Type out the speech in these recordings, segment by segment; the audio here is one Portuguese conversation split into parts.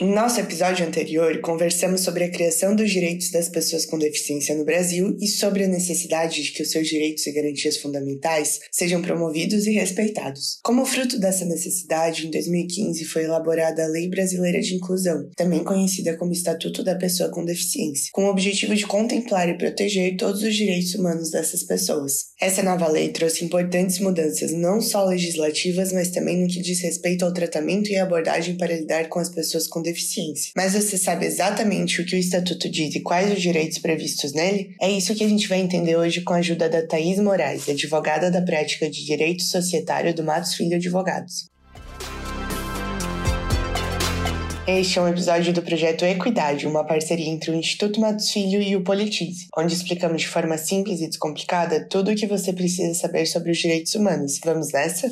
Em nosso episódio anterior, conversamos sobre a criação dos direitos das pessoas com deficiência no Brasil e sobre a necessidade de que os seus direitos e garantias fundamentais sejam promovidos e respeitados. Como fruto dessa necessidade, em 2015 foi elaborada a Lei Brasileira de Inclusão, também conhecida como Estatuto da Pessoa com Deficiência, com o objetivo de contemplar e proteger todos os direitos humanos dessas pessoas. Essa nova lei trouxe importantes mudanças, não só legislativas, mas também no que diz respeito ao tratamento e abordagem para lidar com as pessoas com deficiência. Mas você sabe exatamente o que o Estatuto diz e quais os direitos previstos nele? É isso que a gente vai entender hoje com a ajuda da Thaís Moraes, advogada da prática de Direito Societário do Matos Filho Advogados. Este é um episódio do projeto Equidade, uma parceria entre o Instituto Matos Filho e o Politize, onde explicamos de forma simples e descomplicada tudo o que você precisa saber sobre os direitos humanos. Vamos nessa?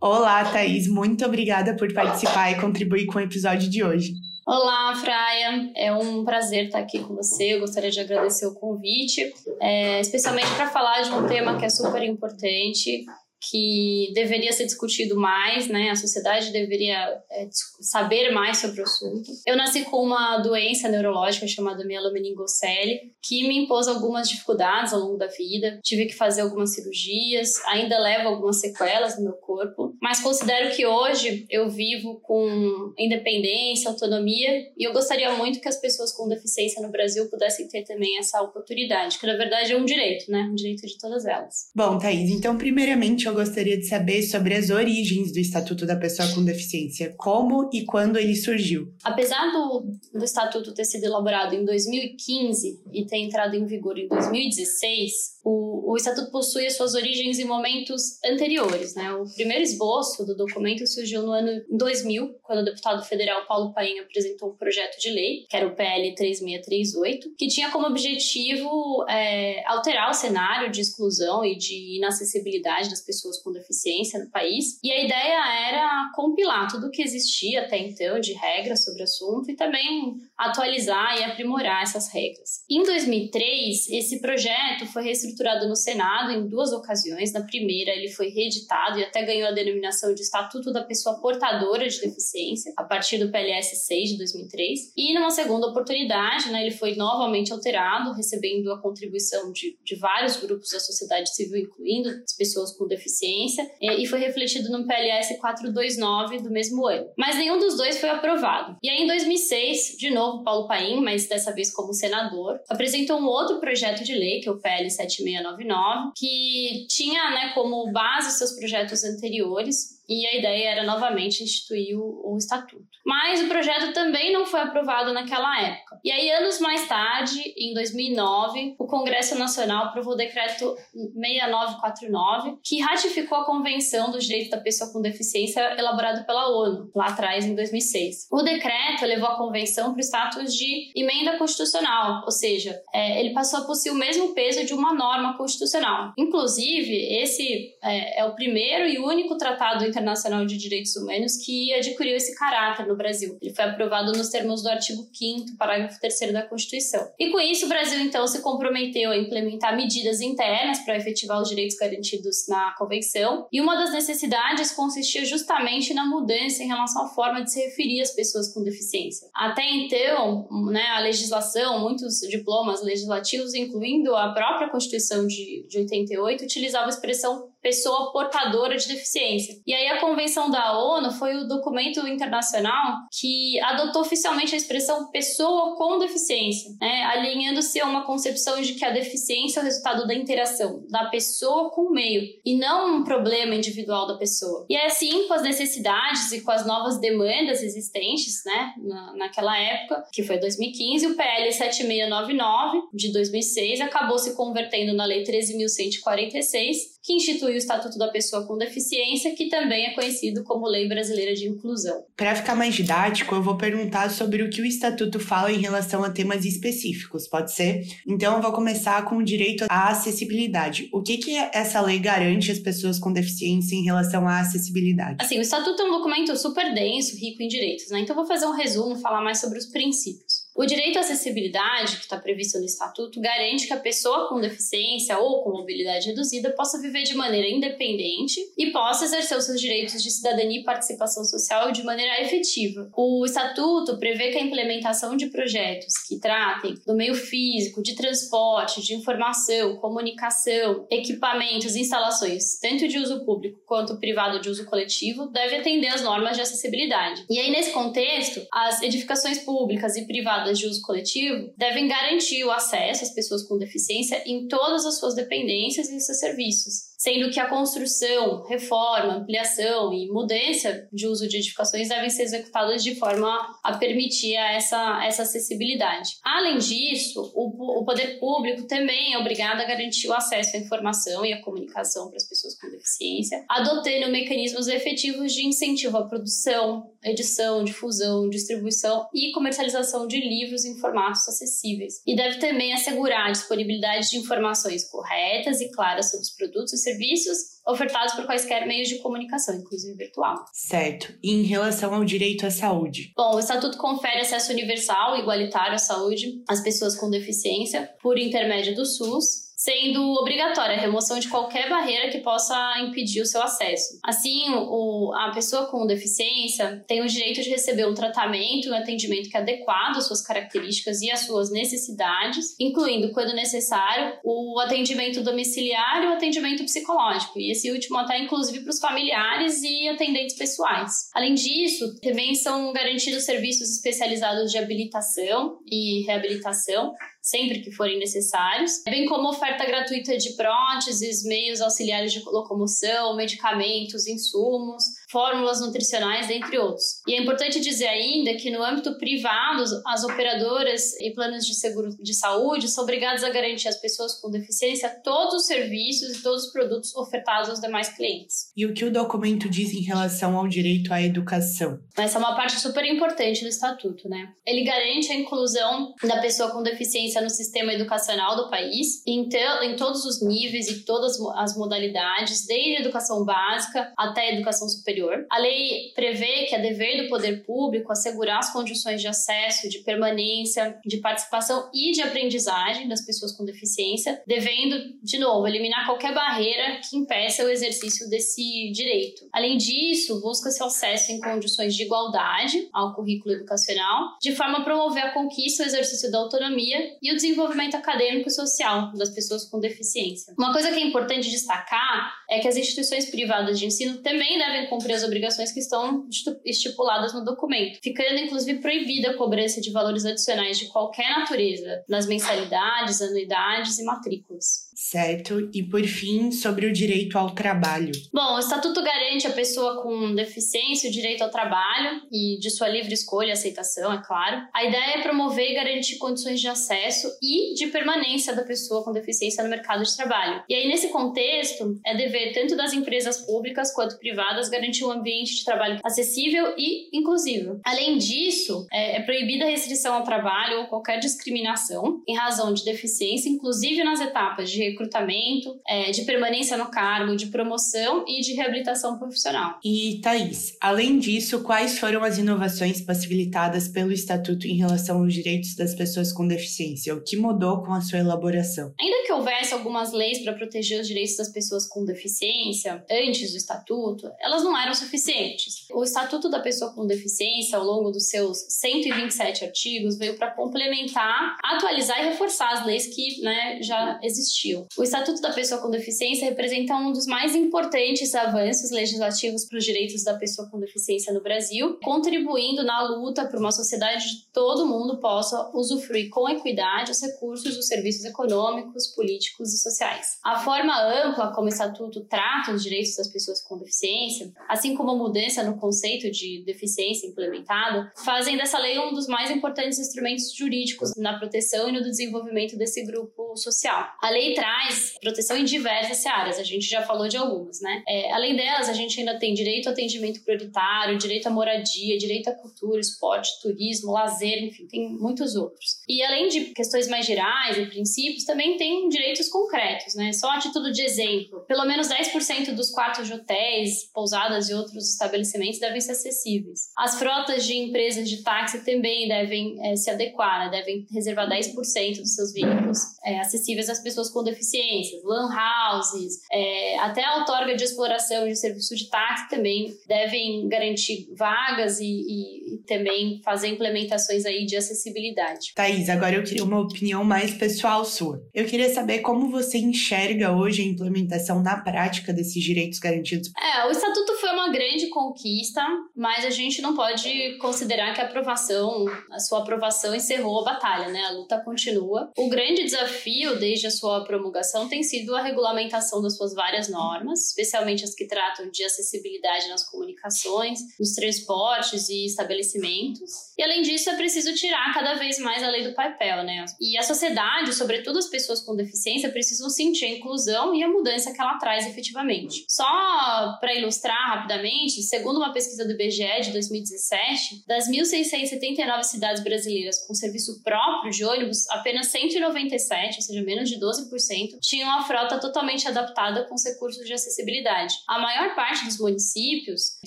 Olá, Thaís, muito obrigada por participar e contribuir com o episódio de hoje. Olá, Fraia. É um prazer estar aqui com você. Eu gostaria de agradecer o convite, é, especialmente para falar de um tema que é super importante, que deveria ser discutido mais, né? A sociedade deveria é, saber mais sobre o assunto. Eu nasci com uma doença neurológica chamada mielomeningocele, que me impôs algumas dificuldades ao longo da vida. Tive que fazer algumas cirurgias, ainda levo algumas sequelas no meu corpo, mas considero que hoje eu vivo com independência, autonomia, e eu gostaria muito que as pessoas com deficiência no Brasil pudessem ter também essa oportunidade, que na verdade é um direito, né? Um direito de todas elas. Bom, Thaís, então primeiramente eu gostaria de saber sobre as origens do Estatuto da Pessoa com Deficiência, como e quando ele surgiu. Apesar do, do Estatuto ter sido elaborado em 2015 e ter entrado em vigor em 2016, o, o Estatuto possui as suas origens em momentos anteriores. Né? O primeiro esboço do documento surgiu no ano 2000, quando o deputado federal Paulo Paim apresentou um projeto de lei, que era o PL 3638, que tinha como objetivo é, alterar o cenário de exclusão e de inacessibilidade das pessoas com deficiência no país. E a ideia era compilar tudo o que existia até então de regras sobre o assunto e também atualizar e aprimorar essas regras. Em 2003, esse projeto foi reestruturado no Senado em duas ocasiões. Na primeira, ele foi reeditado e até ganhou a denominação de Estatuto da Pessoa Portadora de Deficiência, a partir do PLS 6 de 2003. E numa segunda oportunidade, né, ele foi novamente alterado, recebendo a contribuição de, de vários grupos da sociedade civil, incluindo as pessoas com deficiência, e foi refletido no PLS 429 do mesmo ano. Mas nenhum dos dois foi aprovado. E aí, em 2006, de novo, Paulo Paim, mas dessa vez como senador, apresentou um outro projeto de lei, que é o PL 7699, que tinha né, como base seus projetos anteriores e a ideia era novamente instituir o, o, estatuto. Mas o projeto também não foi aprovado naquela época. E aí, anos mais tarde, em 2009, o Congresso Nacional aprovou o decreto 6949, que ratificou a Convenção dos Direitos da Pessoa com Deficiência elaborado pela ONU, lá atrás, em 2006. O decreto levou a convenção para o status de emenda constitucional, ou seja, é, ele passou a possuir o mesmo peso de uma norma constitucional. Inclusive, esse é, é o primeiro e único tratado Internacional de Direitos Humanos que adquiriu esse caráter no Brasil. Ele foi aprovado nos termos do artigo 5 parágrafo 3 da Constituição. E com isso, o Brasil então se comprometeu a implementar medidas internas para efetivar os direitos garantidos na Convenção, e uma das necessidades consistia justamente na mudança em relação à forma de se referir às pessoas com deficiência. Até então, né, a legislação, muitos diplomas legislativos, incluindo a própria Constituição de, de 88, utilizavam a expressão pessoa portadora de deficiência. E aí a Convenção da ONU foi o documento internacional que adotou oficialmente a expressão pessoa com deficiência, né, alinhando-se a uma concepção de que a deficiência é o resultado da interação da pessoa com o meio e não um problema individual da pessoa. E é assim, com as necessidades e com as novas demandas existentes, né, na, naquela época, que foi 2015, o PL 7699 de 2006 acabou se convertendo na Lei 13.146 que institui o Estatuto da Pessoa com Deficiência, que também é conhecido como Lei Brasileira de Inclusão. Para ficar mais didático, eu vou perguntar sobre o que o Estatuto fala em relação a temas específicos, pode ser? Então, eu vou começar com o direito à acessibilidade. O que, que essa lei garante às pessoas com deficiência em relação à acessibilidade? Assim, o Estatuto é um documento super denso, rico em direitos, né? Então, eu vou fazer um resumo, falar mais sobre os princípios. O direito à acessibilidade, que está previsto no Estatuto, garante que a pessoa com deficiência ou com mobilidade reduzida possa viver de maneira independente e possa exercer os seus direitos de cidadania e participação social de maneira efetiva. O Estatuto prevê que a implementação de projetos que tratem do meio físico, de transporte, de informação, comunicação, equipamentos instalações, tanto de uso público quanto privado de uso coletivo, deve atender às normas de acessibilidade. E aí, nesse contexto, as edificações públicas e privadas de uso coletivo devem garantir o acesso às pessoas com deficiência em todas as suas dependências e seus serviços sendo que a construção, reforma, ampliação e mudança de uso de edificações devem ser executadas de forma a permitir essa, essa acessibilidade. Além disso, o, o poder público também é obrigado a garantir o acesso à informação e à comunicação para as pessoas com deficiência, adotando mecanismos efetivos de incentivo à produção, edição, difusão, distribuição e comercialização de livros em formatos acessíveis. E deve também assegurar a disponibilidade de informações corretas e claras sobre os produtos e serviços ofertados por quaisquer meios de comunicação, inclusive virtual. Certo. E em relação ao direito à saúde? Bom, o Estatuto confere acesso universal e igualitário à saúde às pessoas com deficiência por intermédio do SUS sendo obrigatória a remoção de qualquer barreira que possa impedir o seu acesso. Assim, o, a pessoa com deficiência tem o direito de receber um tratamento e um atendimento que é adequado às suas características e às suas necessidades, incluindo, quando necessário, o atendimento domiciliar e o atendimento psicológico, e esse último até inclusive para os familiares e atendentes pessoais. Além disso, também são garantidos serviços especializados de habilitação e reabilitação, sempre que forem necessários, bem como oferta gratuita de próteses, meios auxiliares de locomoção, medicamentos, insumos, fórmulas nutricionais, dentre outros. E é importante dizer ainda que no âmbito privado, as operadoras e planos de seguro de saúde são obrigados a garantir às pessoas com deficiência todos os serviços e todos os produtos ofertados aos demais clientes. E o que o documento diz em relação ao direito à educação? Essa é uma parte super importante do estatuto, né? Ele garante a inclusão da pessoa com deficiência no sistema educacional do país, em, em todos os níveis e todas as modalidades, desde a educação básica até a educação superior A lei prevê que é dever do poder público assegurar as condições de acesso, de permanência, de participação e de aprendizagem das pessoas com deficiência, devendo, de novo, eliminar qualquer barreira que impeça o exercício desse direito. Além disso, busca-se acesso em condições de igualdade ao currículo educacional, de forma a promover a conquista, o exercício da autonomia e o desenvolvimento acadêmico e social das pessoas com deficiência. Uma coisa que é importante destacar é que as instituições privadas de ensino também devem cumprir as obrigações que estão estipuladas no documento, ficando inclusive proibida a cobrança de valores adicionais de qualquer natureza nas mensalidades, anuidades e matrículas. Certo. E por fim, sobre o direito ao trabalho. Bom, o Estatuto garante à pessoa com deficiência o direito ao trabalho e de sua livre escolha e aceitação, é claro. A ideia é promover e garantir condições de acesso e de permanência da pessoa com deficiência no mercado de trabalho. E aí, nesse contexto, é dever tanto das empresas públicas quanto privadas garantir garantir um ambiente de trabalho acessível e inclusivo. Além disso, é, é proibida a restrição ao trabalho ou qualquer discriminação em razão de deficiência, inclusive nas etapas de recrutamento, é, de permanência no cargo, de promoção e de reabilitação profissional. E, Thaís, além disso, quais foram as inovações possibilitadas pelo Estatuto em relação aos direitos das pessoas com deficiência? O que mudou com a sua elaboração? Ainda que houvesse algumas leis para proteger os direitos das pessoas com deficiência antes do Estatuto, elas não eram suficientes. O Estatuto da Pessoa com Deficiência, ao longo dos seus 127 artigos, veio para complementar, atualizar e reforçar as leis que né, já existiam. O Estatuto da Pessoa com Deficiência representa um dos mais importantes avanços legislativos para os direitos da pessoa com deficiência no Brasil, contribuindo na luta para uma sociedade de todo mundo possa usufruir com equidade os recursos dos serviços econômicos, políticos e sociais. A forma ampla como o Estatuto trata os direitos das pessoas com deficiência, assim como a mudança no conceito de deficiência implementado, fazem dessa lei um dos mais importantes instrumentos jurídicos na proteção e no desenvolvimento desse grupo social. A lei traz proteção em diversas áreas, a gente já falou de algumas, né? É, além delas, a gente ainda tem direito ao atendimento prioritário, direito à moradia, direito à cultura, esporte, turismo, lazer, enfim, tem muitos outros. E além de questões mais gerais e princípios, também tem direitos concretos, né? Só a título de exemplo, pelo menos 10% dos quartos de hotéis, pousadas e outros estabelecimentos devem ser acessíveis. As frotas de empresas de táxi também devem é, se adequar, né? devem reservar 10% dos seus veículos é, acessíveis às pessoas com deficiências, lan houses, é, até a outorga de exploração de serviço de táxi também devem garantir vagas e, e, e também fazer implementações aí de acessibilidade. Thaís, agora eu queria uma opinião mais pessoal sua. Eu queria saber como você enxerga hoje a implementação na prática desses direitos garantidos. É, o Estatuto uma grande conquista, mas a gente não pode considerar que a aprovação, a sua aprovação encerrou a batalha, né? A luta continua. O grande desafio desde a sua promulgação tem sido a regulamentação das suas várias normas, especialmente as que tratam de acessibilidade nas comunicações, nos transportes e estabelecimentos. E além disso, é preciso tirar cada vez mais a lei do papel, né? E a sociedade, sobretudo as pessoas com deficiência, precisam sentir a inclusão e a mudança que ela traz efetivamente. Só para ilustrar rapidamente, segundo uma pesquisa do IBGE de 2017, das 1.679 cidades brasileiras com serviço próprio de ônibus, apenas 197, ou seja, menos de 12%, tinham a frota totalmente adaptada com os recursos de acessibilidade. A maior parte dos municípios, em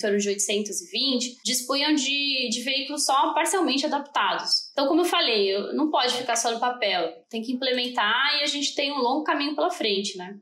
torno de 820, dispunham de, de veículos só parcialmente adaptados. Então, como eu falei, não pode ficar só no papel, tem que implementar e a gente tem um longo caminho pela frente, né?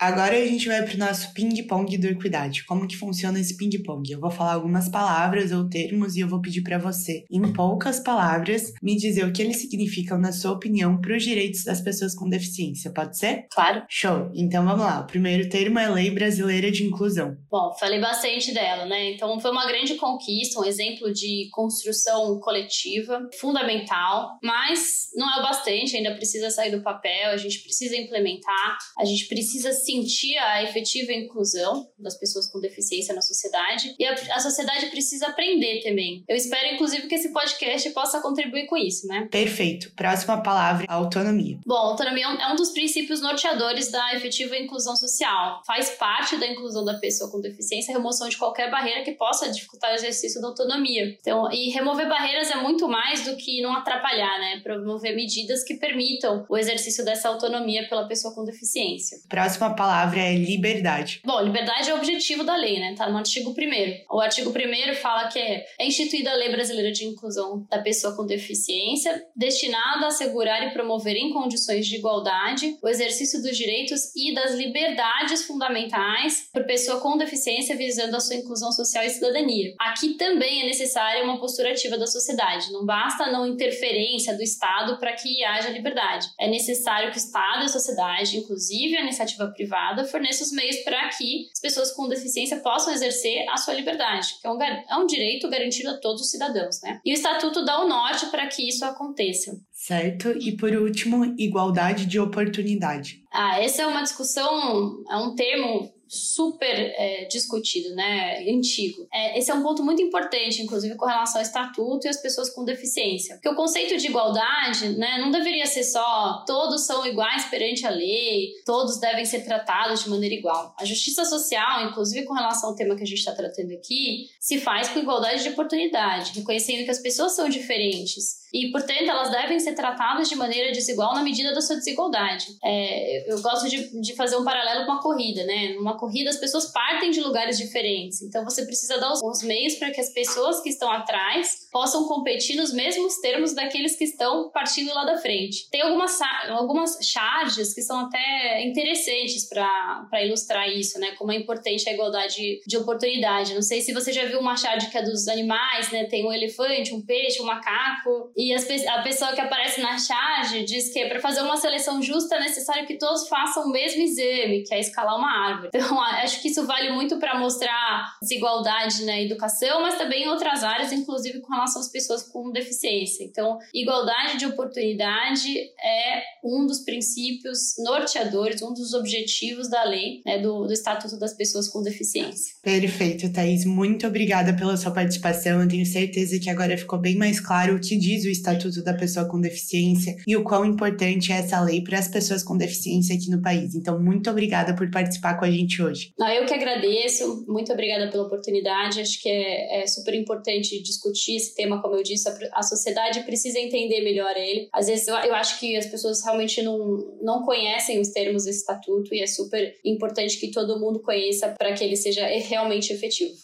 Agora a gente vai para o nosso ping-pong do Equidade. Como que funciona esse ping-pong? Eu vou falar algumas palavras ou termos e eu vou pedir para você, em poucas palavras, me dizer o que eles significam, na sua opinião, para os direitos das pessoas com deficiência. Pode ser? Claro. Show! Então vamos lá. O primeiro termo é Lei Brasileira de Inclusão. Bom, falei bastante dela, né? Então foi uma grande conquista, um exemplo de construção coletiva, fundamental, mas não é o bastante, ainda precisa sair do papel, a gente precisa implementar, a gente precisa se sentir a efetiva inclusão das pessoas com deficiência na sociedade e a, a, sociedade precisa aprender também. Eu espero, inclusive, que esse podcast possa contribuir com isso, né? Perfeito. Próxima palavra, autonomia. Bom, autonomia é um dos princípios norteadores da efetiva inclusão social. Faz parte da inclusão da pessoa com deficiência a remoção de qualquer barreira que possa dificultar o exercício da autonomia. Então, e remover barreiras é muito mais do que não atrapalhar, né? Promover medidas que permitam o exercício dessa autonomia pela pessoa com deficiência. Próxima palavra é liberdade. Bom, liberdade é o objetivo da lei, né? Tá no artigo 1 O artigo 1 fala que é, é instituída a Lei Brasileira de Inclusão da Pessoa com Deficiência, destinada a assegurar e promover em condições de igualdade o exercício dos direitos e das liberdades fundamentais por pessoa com deficiência, visando a sua inclusão social e cidadania. Aqui também é necessária uma postura ativa da sociedade. Não basta a não interferência do Estado para que haja liberdade. É necessário que o Estado e a sociedade, inclusive a iniciativa privada, privada forneça os meios para que as pessoas com deficiência possam exercer a sua liberdade, que é um, é um direito garantido a todos os cidadãos, né? E o Estatuto dá o norte para que isso aconteça. Certo. E por último, igualdade de oportunidade. Ah, essa é uma discussão, é um termo super é, discutido, né, antigo. É, esse é um ponto muito importante, inclusive com relação ao estatuto e as pessoas com deficiência. Porque o conceito de igualdade, né, não deveria ser só todos são iguais perante a lei, todos devem ser tratados de maneira igual. A justiça social, inclusive com relação ao tema que a gente está tratando aqui, se faz com igualdade de oportunidade, reconhecendo que as pessoas são diferentes e, portanto, elas devem ser tratadas de maneira desigual na medida da sua desigualdade. É, eu gosto de, de fazer um paralelo com a corrida, né? Numa corrida, as pessoas partem de lugares diferentes, então você precisa dar os, os meios para que as pessoas que estão atrás possam competir nos mesmos termos daqueles que estão partindo lá da frente. Tem algumas, algumas charges que são até interessantes para ilustrar isso, né? Como é importante a igualdade de oportunidade. Não sei se você já viu uma charge que é dos animais, né? Tem um elefante, um peixe, um macaco. E as, a pessoa que aparece na charge diz que para fazer uma seleção justa é necessário que todos façam o mesmo exame, que é escalar uma árvore. Então, acho que isso vale muito para mostrar desigualdade na educação, mas também em outras áreas, inclusive com relação às pessoas com deficiência. Então, igualdade de oportunidade é um dos princípios norteadores, um dos objetivos da lei, né, do, do Estatuto das Pessoas com Deficiência. Perfeito, Thaís. Muito obrigada pela sua participação. Eu tenho certeza que agora ficou bem mais claro o que diz o Estatuto da Pessoa com Deficiência e o quão importante é essa lei para as pessoas com deficiência aqui no país. Então, muito obrigada por participar com a gente hoje. Eu que agradeço. Muito obrigada pela oportunidade. Acho que é, é super importante discutir esse tema, como eu disse, a, a sociedade precisa entender melhor ele. Às vezes eu, eu acho que as pessoas realmente não, não conhecem os termos desse estatuto e é super importante que todo mundo conheça para que ele seja realmente efetivo.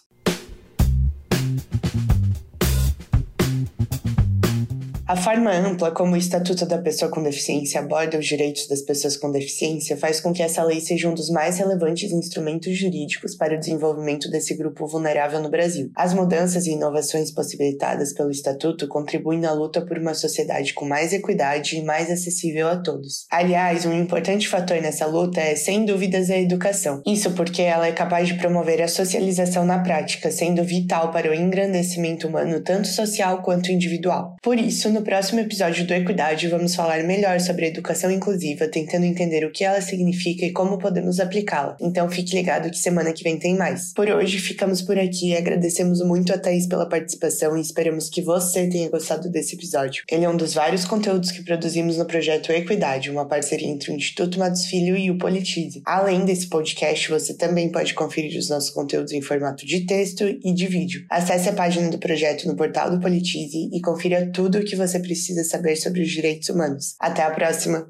A forma ampla como o Estatuto da Pessoa com Deficiência aborda os direitos das pessoas com deficiência faz com que essa lei seja um dos mais relevantes instrumentos jurídicos para o desenvolvimento desse grupo vulnerável no Brasil. As mudanças e inovações possibilitadas pelo Estatuto contribuem na luta por uma sociedade com mais equidade e mais acessível a todos. Aliás, um importante fator nessa luta é, sem dúvidas, a educação. Isso porque ela é capaz de promover a socialização na prática, sendo vital para o engrandecimento humano tanto social quanto individual. Por isso, no próximo episódio do Equidade, vamos falar melhor sobre a educação inclusiva, tentando entender o que ela significa e como podemos aplicá-la. Então fique ligado que semana que vem tem mais. Por hoje, ficamos por aqui. Agradecemos muito a Thaís pela participação e esperamos que você tenha gostado desse episódio. Ele é um dos vários conteúdos que produzimos no projeto Equidade, uma parceria entre o Instituto Matos Filho e o Politize. Além desse podcast, você também pode conferir os nossos conteúdos em formato de texto e de vídeo. Acesse a página do projeto no portal do Politize e confira tudo o que você você precisa saber sobre os direitos humanos. Até a próxima!